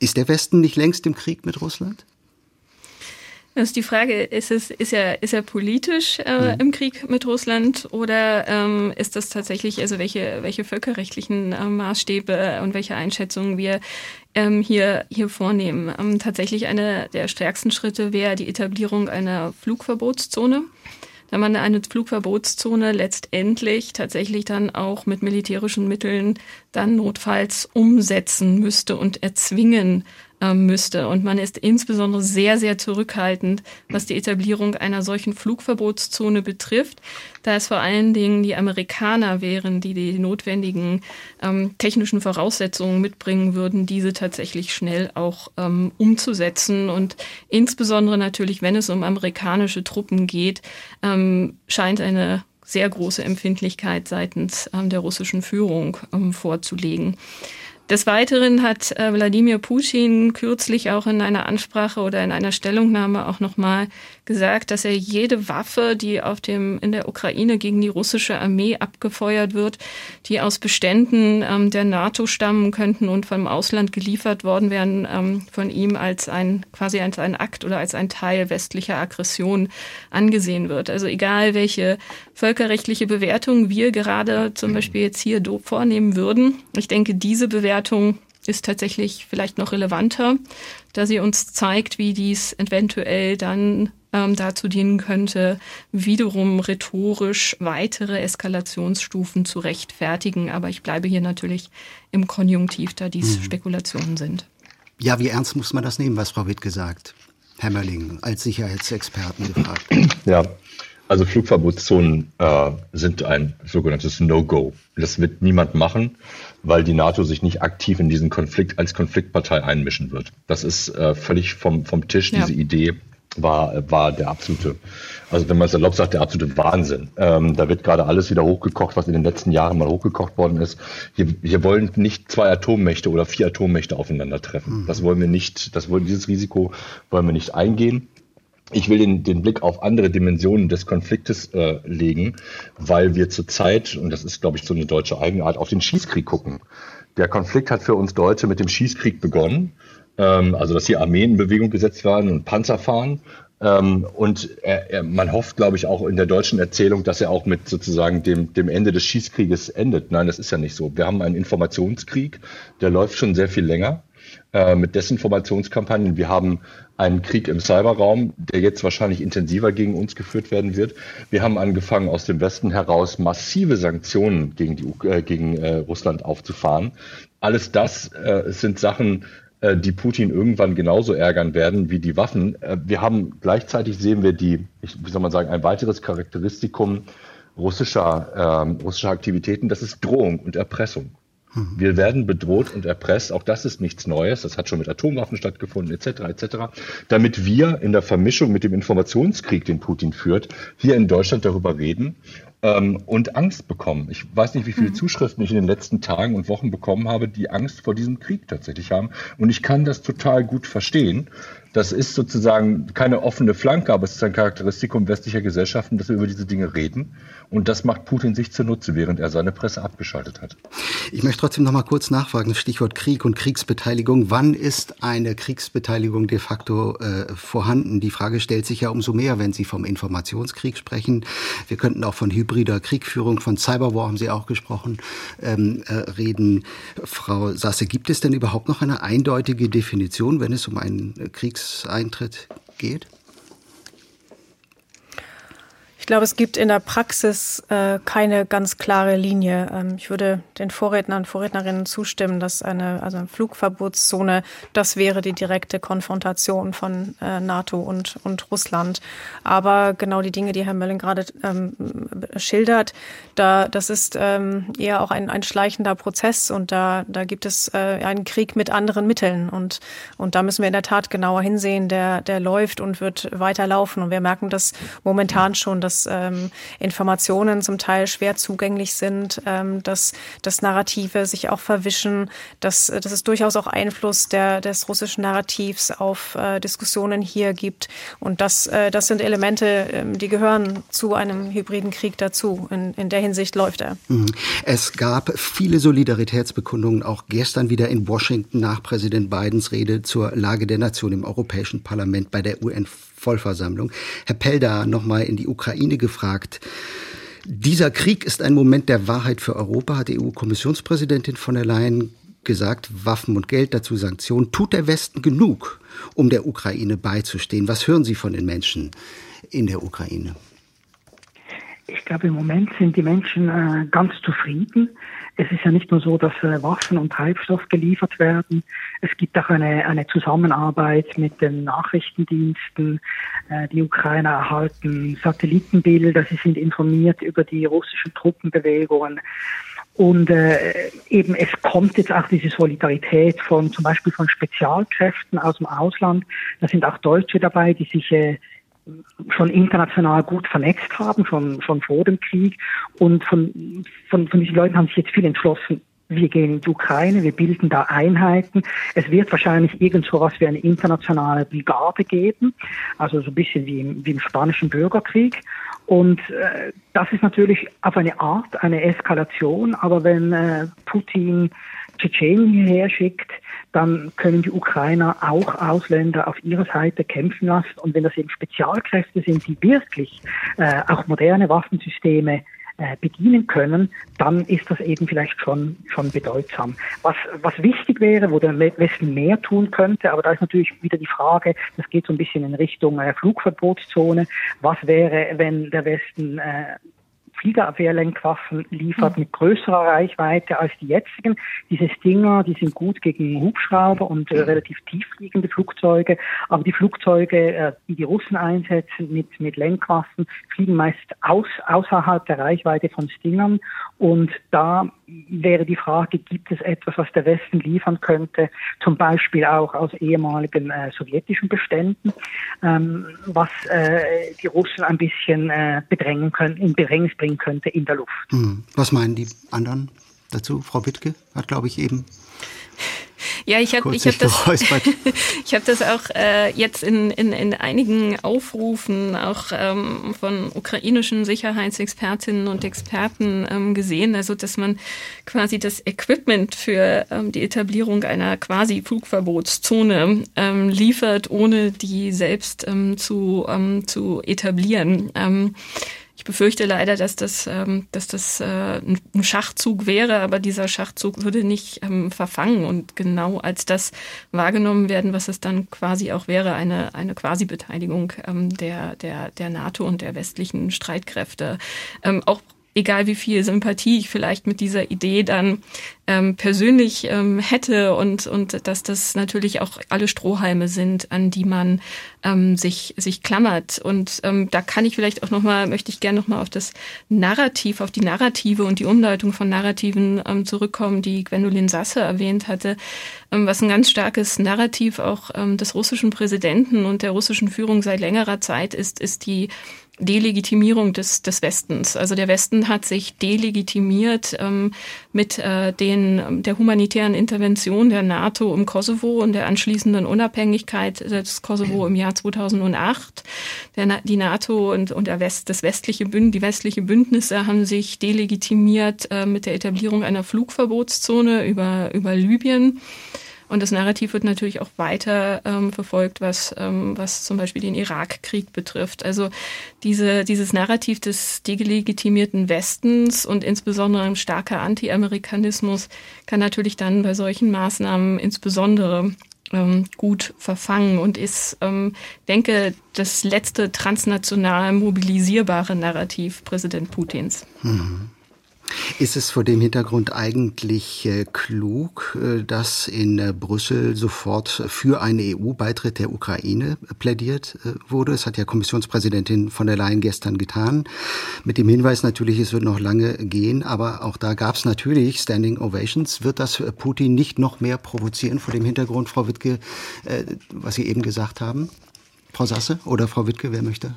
Ist der Westen nicht längst im Krieg mit Russland? Das ist die Frage, ist, es, ist, er, ist er politisch äh, mhm. im Krieg mit Russland oder ähm, ist das tatsächlich, also welche, welche völkerrechtlichen äh, Maßstäbe und welche Einschätzungen wir ähm, hier, hier vornehmen? Ähm, tatsächlich einer der stärksten Schritte wäre die Etablierung einer Flugverbotszone wenn man eine Flugverbotszone letztendlich tatsächlich dann auch mit militärischen Mitteln dann notfalls umsetzen müsste und erzwingen müsste. Und man ist insbesondere sehr, sehr zurückhaltend, was die Etablierung einer solchen Flugverbotszone betrifft, da es vor allen Dingen die Amerikaner wären, die die notwendigen ähm, technischen Voraussetzungen mitbringen würden, diese tatsächlich schnell auch ähm, umzusetzen. Und insbesondere natürlich, wenn es um amerikanische Truppen geht, ähm, scheint eine sehr große Empfindlichkeit seitens ähm, der russischen Führung ähm, vorzulegen. Des Weiteren hat äh, Wladimir Putin kürzlich auch in einer Ansprache oder in einer Stellungnahme auch nochmal gesagt, dass er jede Waffe, die auf dem, in der Ukraine gegen die russische Armee abgefeuert wird, die aus Beständen ähm, der NATO stammen könnten und vom Ausland geliefert worden wären, ähm, von ihm als ein, quasi als ein Akt oder als ein Teil westlicher Aggression angesehen wird. Also egal, welche völkerrechtliche Bewertung wir gerade zum Beispiel jetzt hier vornehmen würden, ich denke, diese Bewertung ist tatsächlich vielleicht noch relevanter, da sie uns zeigt, wie dies eventuell dann ähm, dazu dienen könnte, wiederum rhetorisch weitere Eskalationsstufen zu rechtfertigen. Aber ich bleibe hier natürlich im Konjunktiv, da dies mhm. Spekulationen sind. Ja, wie ernst muss man das nehmen, was Frau Witt gesagt? Herr Mölling, als Sicherheitsexperten gefragt. Ja, Also Flugverbotszonen äh, sind ein sogenanntes No-Go. Das wird niemand machen, weil die NATO sich nicht aktiv in diesen Konflikt als Konfliktpartei einmischen wird. Das ist äh, völlig vom, vom Tisch, ja. diese Idee war, war der absolute, also wenn man es erlaubt sagt, der absolute Wahnsinn. Ähm, da wird gerade alles wieder hochgekocht, was in den letzten Jahren mal hochgekocht worden ist. Hier, hier wollen nicht zwei Atommächte oder vier Atommächte aufeinandertreffen. Mhm. Das wollen wir nicht, das wollen, dieses Risiko wollen wir nicht eingehen. Ich will den, den Blick auf andere Dimensionen des Konfliktes äh, legen, weil wir zurzeit, und das ist, glaube ich, so eine deutsche Eigenart, auf den Schießkrieg gucken. Der Konflikt hat für uns Deutsche mit dem Schießkrieg begonnen ähm, also dass hier Armeen in Bewegung gesetzt werden und Panzer fahren. Ähm, und er, er, man hofft, glaube ich, auch in der deutschen Erzählung, dass er auch mit sozusagen dem, dem Ende des Schießkrieges endet. Nein, das ist ja nicht so. Wir haben einen Informationskrieg, der läuft schon sehr viel länger äh, mit Desinformationskampagnen. Wir haben einen Krieg im Cyberraum, der jetzt wahrscheinlich intensiver gegen uns geführt werden wird. Wir haben angefangen, aus dem Westen heraus massive Sanktionen gegen, die, äh, gegen äh, Russland aufzufahren. Alles das äh, sind Sachen, die Putin irgendwann genauso ärgern werden wie die Waffen. Äh, wir haben gleichzeitig sehen wir die, wie soll man sagen, ein weiteres Charakteristikum russischer, äh, russischer Aktivitäten, das ist Drohung und Erpressung. Mhm. Wir werden bedroht und erpresst. Auch das ist nichts Neues. Das hat schon mit Atomwaffen stattgefunden, etc., etc. Damit wir in der Vermischung mit dem Informationskrieg, den Putin führt, hier in Deutschland darüber reden ähm, und Angst bekommen. Ich weiß nicht, wie viele mhm. Zuschriften ich in den letzten Tagen und Wochen bekommen habe, die Angst vor diesem Krieg tatsächlich haben. Und ich kann das total gut verstehen. Das ist sozusagen keine offene Flanke, aber es ist ein Charakteristikum westlicher Gesellschaften, dass wir über diese Dinge reden. Und das macht Putin sich zunutze, während er seine Presse abgeschaltet hat. Ich möchte trotzdem noch mal kurz nachfragen, Stichwort Krieg und Kriegsbeteiligung. Wann ist eine Kriegsbeteiligung de facto äh, vorhanden? Die Frage stellt sich ja umso mehr, wenn Sie vom Informationskrieg sprechen. Wir könnten auch von hybrider Kriegführung, von Cyberwar haben Sie auch gesprochen, ähm, äh, reden. Frau Sasse, gibt es denn überhaupt noch eine eindeutige Definition, wenn es um einen Kriegs Berufseintritt geht? Glaube, es gibt in der Praxis äh, keine ganz klare Linie. Ähm, ich würde den Vorrednern und Vorrednerinnen zustimmen, dass eine, also eine Flugverbotszone, das wäre die direkte Konfrontation von äh, NATO und, und Russland. Aber genau die Dinge, die Herr Mölling gerade ähm, schildert, da, das ist ähm, eher auch ein, ein schleichender Prozess und da, da gibt es äh, einen Krieg mit anderen Mitteln und, und da müssen wir in der Tat genauer hinsehen. Der, der läuft und wird weiterlaufen und wir merken das momentan schon, dass ähm, Informationen zum Teil schwer zugänglich sind, ähm, dass, dass Narrative sich auch verwischen, dass, dass es durchaus auch Einfluss der, des russischen Narrativs auf äh, Diskussionen hier gibt. Und das, äh, das sind Elemente, äh, die gehören zu einem hybriden Krieg dazu. In, in der Hinsicht läuft er. Mhm. Es gab viele Solidaritätsbekundungen auch gestern wieder in Washington nach Präsident Bidens Rede zur Lage der Nation im Europäischen Parlament bei der UN Vollversammlung. Herr Pelda nochmal in die Ukraine gefragt. Dieser Krieg ist ein Moment der Wahrheit für Europa, hat EU-Kommissionspräsidentin von der Leyen gesagt. Waffen und Geld, dazu Sanktionen. Tut der Westen genug, um der Ukraine beizustehen? Was hören Sie von den Menschen in der Ukraine? Ich glaube, im Moment sind die Menschen äh, ganz zufrieden. Es ist ja nicht nur so, dass äh, Waffen und Treibstoff geliefert werden. Es gibt auch eine, eine Zusammenarbeit mit den Nachrichtendiensten. Äh, die Ukrainer erhalten Satellitenbilder, sie sind informiert über die russischen Truppenbewegungen. Und äh, eben es kommt jetzt auch diese Solidarität von zum Beispiel von Spezialkräften aus dem Ausland. Da sind auch Deutsche dabei, die sich schon international gut vernetzt haben, schon, schon vor dem Krieg. Und von, von, von diesen Leuten haben sich jetzt viel entschlossen, wir gehen in die Ukraine, wir bilden da Einheiten. Es wird wahrscheinlich irgend so was wie eine internationale Brigade geben, also so ein bisschen wie im, wie im spanischen Bürgerkrieg. Und äh, das ist natürlich auf eine Art eine Eskalation, aber wenn äh, Putin Tschetschenien hierher schickt, dann können die Ukrainer auch Ausländer auf ihrer Seite kämpfen lassen. Und wenn das eben Spezialkräfte sind, die wirklich äh, auch moderne Waffensysteme äh, bedienen können, dann ist das eben vielleicht schon, schon bedeutsam. Was, was wichtig wäre, wo der Westen mehr tun könnte, aber da ist natürlich wieder die Frage, das geht so ein bisschen in Richtung äh, Flugverbotszone. Was wäre, wenn der Westen äh, Fliegerabwehrlenkwaffen liefert mit größerer Reichweite als die jetzigen. Diese Stinger, die sind gut gegen Hubschrauber und äh, relativ tieffliegende Flugzeuge, aber die Flugzeuge, äh, die die Russen einsetzen mit, mit Lenkwaffen, fliegen meist aus, außerhalb der Reichweite von Stingern. Und da wäre die Frage, gibt es etwas, was der Westen liefern könnte, zum Beispiel auch aus ehemaligen äh, sowjetischen Beständen, ähm, was äh, die Russen ein bisschen äh, bedrängen können, in Bedrängnis bringen könnte in der Luft. Hm. Was meinen die anderen dazu? Frau Wittke hat, glaube ich, eben ja, ich habe ich hab das, ich hab das auch äh, jetzt in, in, in einigen Aufrufen auch ähm, von ukrainischen Sicherheitsexpertinnen und Experten ähm, gesehen, also dass man quasi das Equipment für ähm, die Etablierung einer quasi Flugverbotszone ähm, liefert, ohne die selbst ähm, zu, ähm, zu etablieren. Ähm, ich befürchte leider, dass das, ähm, dass das äh, ein Schachzug wäre, aber dieser Schachzug würde nicht ähm, verfangen und genau als das wahrgenommen werden, was es dann quasi auch wäre, eine, eine Quasi-Beteiligung ähm, der, der, der NATO und der westlichen Streitkräfte. Ähm, auch egal wie viel Sympathie ich vielleicht mit dieser Idee dann ähm, persönlich ähm, hätte und, und dass das natürlich auch alle Strohhalme sind, an die man ähm, sich, sich klammert. Und ähm, da kann ich vielleicht auch nochmal, möchte ich gerne nochmal auf das Narrativ, auf die Narrative und die Umdeutung von Narrativen ähm, zurückkommen, die Gwendolyn Sasse erwähnt hatte, ähm, was ein ganz starkes Narrativ auch ähm, des russischen Präsidenten und der russischen Führung seit längerer Zeit ist, ist die Delegitimierung des, des Westens. Also der Westen hat sich delegitimiert ähm, mit äh, den, der humanitären Intervention der NATO im Kosovo und der anschließenden Unabhängigkeit des Kosovo im Jahr 2008. Der, die NATO und, und der West, das westliche Bünd, die westliche Bündnisse haben sich delegitimiert äh, mit der Etablierung einer Flugverbotszone über, über Libyen. Und das Narrativ wird natürlich auch weiter ähm, verfolgt, was, ähm, was zum Beispiel den Irakkrieg betrifft. Also diese, dieses Narrativ des delegitimierten Westens und insbesondere ein starker Anti-Amerikanismus kann natürlich dann bei solchen Maßnahmen insbesondere ähm, gut verfangen und ist, ähm, denke, das letzte transnational mobilisierbare Narrativ Präsident Putins. Mhm. Ist es vor dem Hintergrund eigentlich äh, klug, äh, dass in äh, Brüssel sofort für einen EU-Beitritt der Ukraine plädiert wurde? Es hat ja Kommissionspräsidentin von der Leyen gestern getan. Mit dem Hinweis natürlich, es wird noch lange gehen, aber auch da gab es natürlich Standing Ovations. Wird das Putin nicht noch mehr provozieren vor dem Hintergrund, Frau Wittke, was Sie eben gesagt haben? Frau Sasse oder Frau Wittke, wer möchte?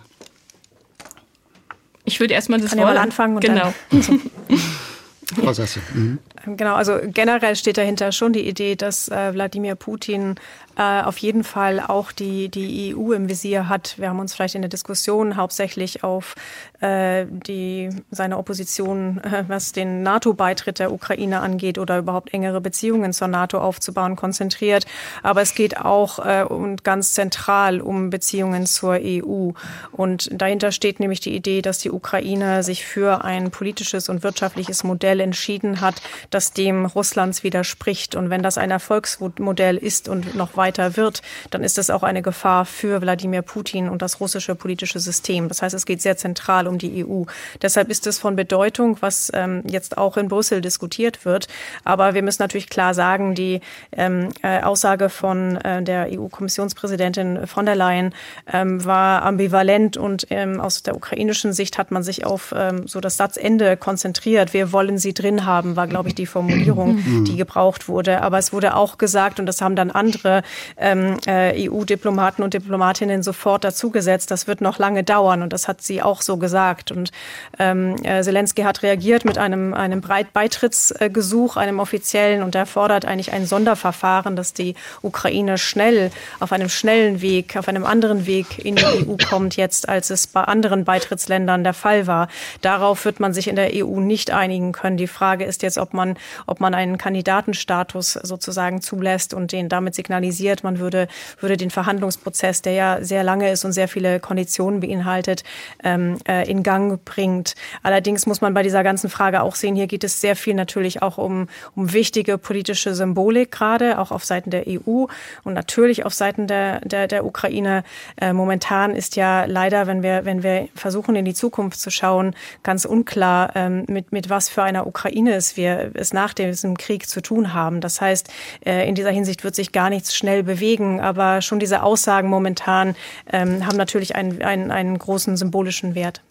Ich würde erstmal das Kann Wort ja mal anfangen. Und genau. Dann, Frau Sasse. Mhm. Genau, also generell steht dahinter schon die Idee, dass äh, Wladimir Putin äh, auf jeden Fall auch die, die EU im Visier hat. Wir haben uns vielleicht in der Diskussion hauptsächlich auf äh, die, seine Opposition, äh, was den NATO-Beitritt der Ukraine angeht oder überhaupt engere Beziehungen zur NATO aufzubauen, konzentriert. Aber es geht auch äh, und ganz zentral um Beziehungen zur EU. Und dahinter steht nämlich die Idee, dass die Ukraine sich für ein politisches und wirtschaftliches Modell entschieden hat, das dem Russlands widerspricht. Und wenn das ein Erfolgsmodell ist und noch weiter wird, dann ist das auch eine Gefahr für Wladimir Putin und das russische politische System. Das heißt, es geht sehr zentral um die EU. Deshalb ist es von Bedeutung, was ähm, jetzt auch in Brüssel diskutiert wird. Aber wir müssen natürlich klar sagen, die ähm, äh, Aussage von äh, der EU-Kommissionspräsidentin von der Leyen ähm, war ambivalent und ähm, aus der ukrainischen Sicht hat man sich auf ähm, so das Satzende konzentriert. Wir wollen sie drin haben, war, glaube ich, die Formulierung, die gebraucht wurde. Aber es wurde auch gesagt, und das haben dann andere ähm, äh, EU-Diplomaten und Diplomatinnen sofort dazugesetzt, das wird noch lange dauern. Und das hat sie auch so gesagt. Und ähm, äh, Zelensky hat reagiert mit einem, einem Beitrittsgesuch, einem offiziellen, und er fordert eigentlich ein Sonderverfahren, dass die Ukraine schnell auf einem schnellen Weg, auf einem anderen Weg in die EU kommt jetzt, als es bei anderen Beitrittsländern der Fall war. Darauf wird man sich in der EU nicht einigen können. Die Frage ist jetzt, ob man, ob man einen Kandidatenstatus sozusagen zulässt und den damit signalisiert, man würde, würde den Verhandlungsprozess, der ja sehr lange ist und sehr viele Konditionen beinhaltet, ähm, äh, in Gang bringt. Allerdings muss man bei dieser ganzen Frage auch sehen, hier geht es sehr viel natürlich auch um, um wichtige politische Symbolik gerade, auch auf Seiten der EU und natürlich auf Seiten der, der, der Ukraine. Äh, momentan ist ja leider, wenn wir, wenn wir versuchen, in die Zukunft zu schauen, ganz unklar, ähm, mit, mit was für einer Ukraine es wir es nach diesem Krieg zu tun haben. Das heißt, äh, in dieser Hinsicht wird sich gar nichts schnell bewegen, aber schon diese Aussagen momentan ähm, haben natürlich einen, einen, einen großen symbolischen Wert.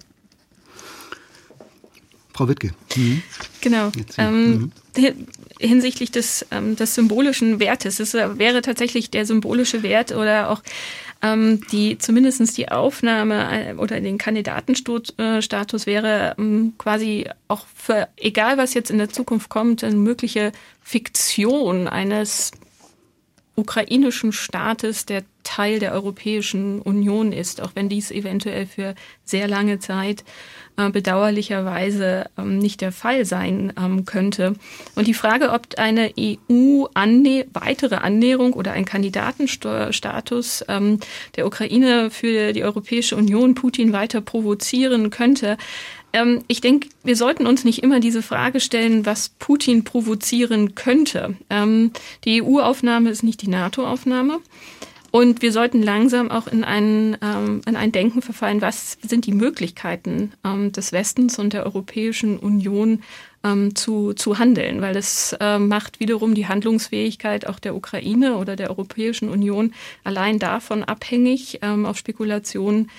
Frau Wittke. Mhm. Genau. Ähm, mhm. Hinsichtlich des, ähm, des symbolischen Wertes. Es wäre tatsächlich der symbolische Wert oder auch ähm, die zumindestens die Aufnahme äh, oder den Kandidatenstatus wäre ähm, quasi auch für, egal was jetzt in der Zukunft kommt, eine mögliche Fiktion eines ukrainischen Staates, der Teil der Europäischen Union ist, auch wenn dies eventuell für sehr lange Zeit äh, bedauerlicherweise ähm, nicht der Fall sein ähm, könnte. Und die Frage, ob eine EU -Annä weitere Annäherung oder ein Kandidatenstatus ähm, der Ukraine für die Europäische Union Putin weiter provozieren könnte, ähm, ich denke, wir sollten uns nicht immer diese Frage stellen, was Putin provozieren könnte. Ähm, die EU-Aufnahme ist nicht die NATO-Aufnahme. Und wir sollten langsam auch in ein, ähm, in ein Denken verfallen, was sind die Möglichkeiten ähm, des Westens und der Europäischen Union ähm, zu, zu handeln, weil es äh, macht wiederum die Handlungsfähigkeit auch der Ukraine oder der Europäischen Union allein davon abhängig ähm, auf Spekulationen,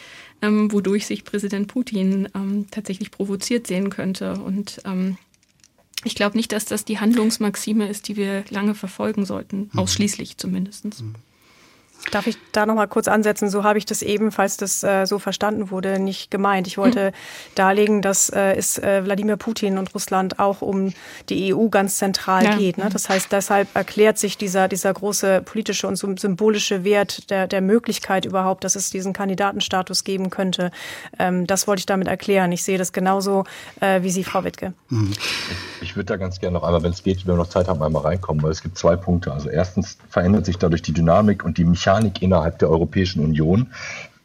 ähm, wodurch sich Präsident Putin ähm, tatsächlich provoziert sehen könnte. Und ähm, ich glaube nicht, dass das die Handlungsmaxime ist, die wir lange verfolgen sollten, mhm. ausschließlich zumindest. Mhm. Darf ich da noch mal kurz ansetzen? So habe ich das eben, falls das äh, so verstanden wurde, nicht gemeint. Ich wollte mhm. darlegen, dass äh, es äh, Wladimir Putin und Russland auch um die EU ganz zentral ja. geht. Ne? Das heißt, deshalb erklärt sich dieser, dieser große politische und symbolische Wert der, der Möglichkeit überhaupt, dass es diesen Kandidatenstatus geben könnte. Ähm, das wollte ich damit erklären. Ich sehe das genauso äh, wie Sie, Frau Wittke. Mhm. Ich würde da ganz gerne noch einmal, wenn es geht, wenn wir noch Zeit haben, einmal reinkommen, weil es gibt zwei Punkte. Also erstens verändert sich dadurch die Dynamik und die Mechanik Mechanik innerhalb der Europäischen Union.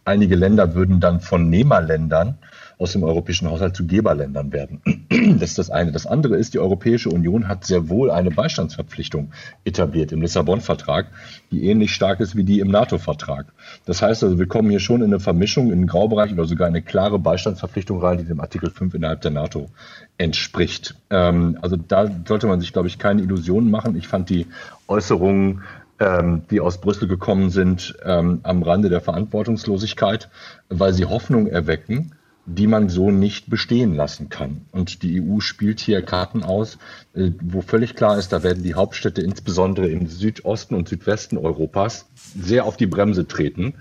Einige Länder würden dann von Nehmerländern aus dem europäischen Haushalt zu Geberländern werden. Das ist das eine. Das andere ist, die Europäische Union hat sehr wohl eine Beistandsverpflichtung etabliert im Lissabon-Vertrag, die ähnlich stark ist wie die im NATO-Vertrag. Das heißt also, wir kommen hier schon in eine Vermischung, in einen Graubereich oder sogar eine klare Beistandsverpflichtung rein, die dem Artikel 5 innerhalb der NATO entspricht. Ähm, also da sollte man sich, glaube ich, keine Illusionen machen. Ich fand die Äußerungen ähm, die aus Brüssel gekommen sind, ähm, am Rande der Verantwortungslosigkeit, weil sie Hoffnung erwecken, die man so nicht bestehen lassen kann. Und die EU spielt hier Karten aus, äh, wo völlig klar ist, da werden die Hauptstädte insbesondere im Südosten und Südwesten Europas sehr auf die Bremse treten.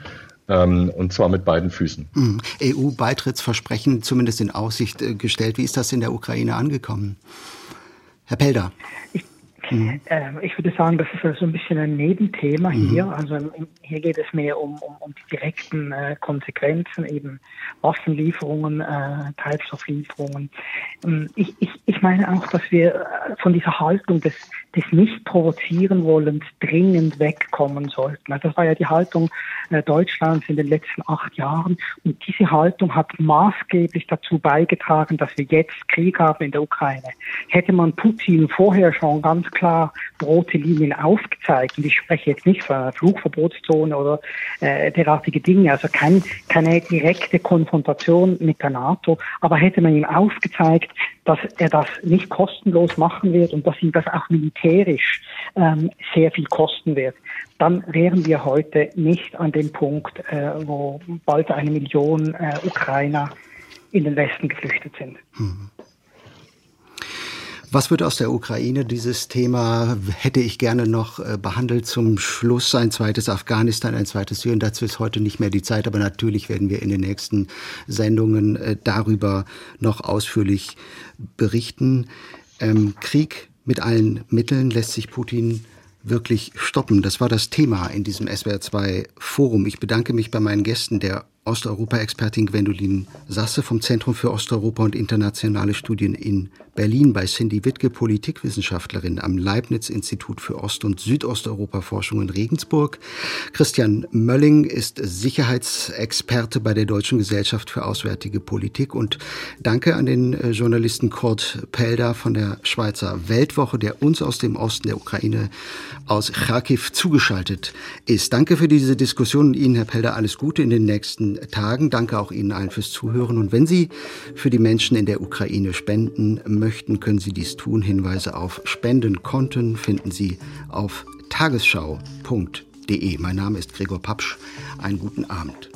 Ähm, und zwar mit beiden Füßen. Mhm. EU-Beitrittsversprechen zumindest in Aussicht äh, gestellt. Wie ist das in der Ukraine angekommen? Herr Pelder. Ich Mhm. Ähm, ich würde sagen, das ist so also ein bisschen ein Nebenthema mhm. hier. Also hier geht es mehr um, um, um die direkten äh, Konsequenzen, eben Waffenlieferungen, äh, Treibstofflieferungen. Ähm, ich, ich, ich meine auch, dass wir äh, von dieser Haltung des, des nicht provozieren wollens dringend wegkommen sollten. Also das war ja die Haltung äh, Deutschlands in den letzten acht Jahren. Und diese Haltung hat maßgeblich dazu beigetragen, dass wir jetzt Krieg haben in der Ukraine. Hätte man Putin vorher schon ganz klar rote Linien aufgezeigt. Und ich spreche jetzt nicht von einer Flugverbotszone oder äh, derartige Dinge, also kein, keine direkte Konfrontation mit der NATO. Aber hätte man ihm aufgezeigt, dass er das nicht kostenlos machen wird und dass ihm das auch militärisch ähm, sehr viel kosten wird, dann wären wir heute nicht an dem Punkt, äh, wo bald eine Million äh, Ukrainer in den Westen geflüchtet sind. Mhm. Was wird aus der Ukraine? Dieses Thema hätte ich gerne noch äh, behandelt. Zum Schluss ein zweites Afghanistan, ein zweites Syrien. Dazu ist heute nicht mehr die Zeit, aber natürlich werden wir in den nächsten Sendungen äh, darüber noch ausführlich berichten. Ähm, Krieg mit allen Mitteln lässt sich Putin wirklich stoppen. Das war das Thema in diesem SWR2 Forum. Ich bedanke mich bei meinen Gästen, der Osteuropa-Expertin Gwendolin Sasse vom Zentrum für Osteuropa und internationale Studien in Berlin bei Cindy Wittke, Politikwissenschaftlerin am Leibniz-Institut für Ost- und Südosteuropa-Forschung in Regensburg. Christian Mölling ist Sicherheitsexperte bei der Deutschen Gesellschaft für Auswärtige Politik. Und danke an den äh, Journalisten Kurt Pelder von der Schweizer Weltwoche, der uns aus dem Osten der Ukraine aus Kharkiv zugeschaltet ist. Danke für diese Diskussion und Ihnen, Herr Pelder, alles Gute in den nächsten Tagen. Danke auch Ihnen allen fürs Zuhören. Und wenn Sie für die Menschen in der Ukraine spenden möchten, können Sie dies tun. Hinweise auf Spendenkonten finden Sie auf tagesschau.de. Mein Name ist Gregor Papsch. Einen guten Abend.